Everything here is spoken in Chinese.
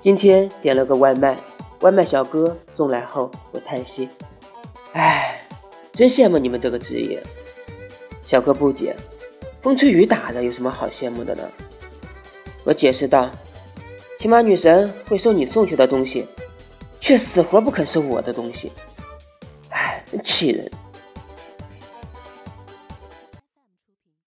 今天点了个外卖，外卖小哥送来后，我叹息：“哎，真羡慕你们这个职业。”小哥不解：“风吹雨打的有什么好羡慕的呢？”我解释道：“起码女神会收你送去的东西，却死活不肯收我的东西，哎，气人！”